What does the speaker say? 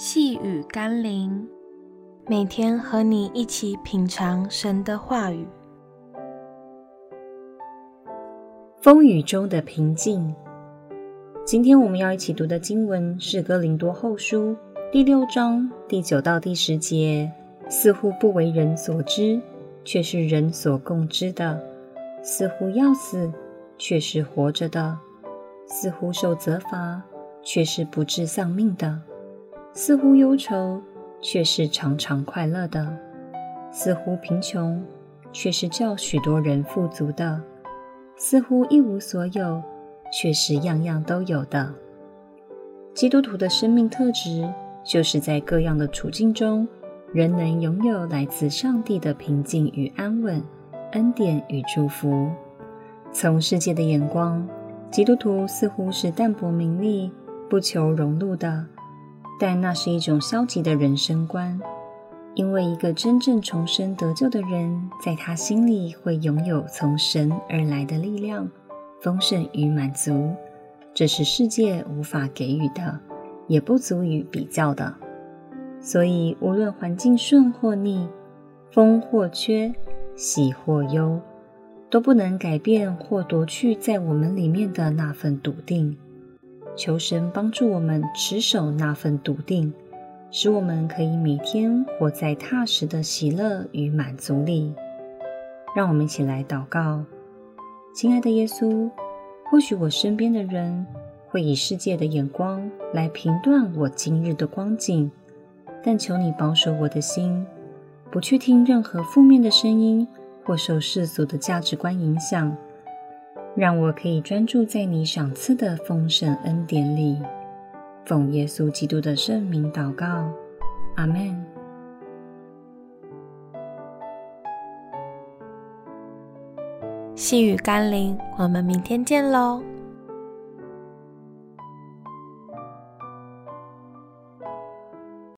细雨甘霖，每天和你一起品尝神的话语。风雨中的平静。今天我们要一起读的经文是《哥林多后书》第六章第九到第十节。似乎不为人所知，却是人所共知的；似乎要死，却是活着的；似乎受责罚，却是不致丧命的。似乎忧愁，却是常常快乐的；似乎贫穷，却是叫许多人富足的；似乎一无所有，却是样样都有的。基督徒的生命特质，就是在各样的处境中，仍能拥有来自上帝的平静与安稳、恩典与祝福。从世界的眼光，基督徒似乎是淡泊名利、不求荣禄的。但那是一种消极的人生观，因为一个真正重生得救的人，在他心里会拥有从神而来的力量、丰盛与满足，这是世界无法给予的，也不足以比较的。所以，无论环境顺或逆，丰或缺，喜或忧，都不能改变或夺去在我们里面的那份笃定。求神帮助我们持守那份笃定，使我们可以每天活在踏实的喜乐与满足里。让我们一起来祷告：亲爱的耶稣，或许我身边的人会以世界的眼光来评断我今日的光景，但求你保守我的心，不去听任何负面的声音或受世俗的价值观影响。让我可以专注在你赏赐的丰盛恩典里，奉耶稣基督的圣名祷告，阿门。细雨甘霖，我们明天见喽。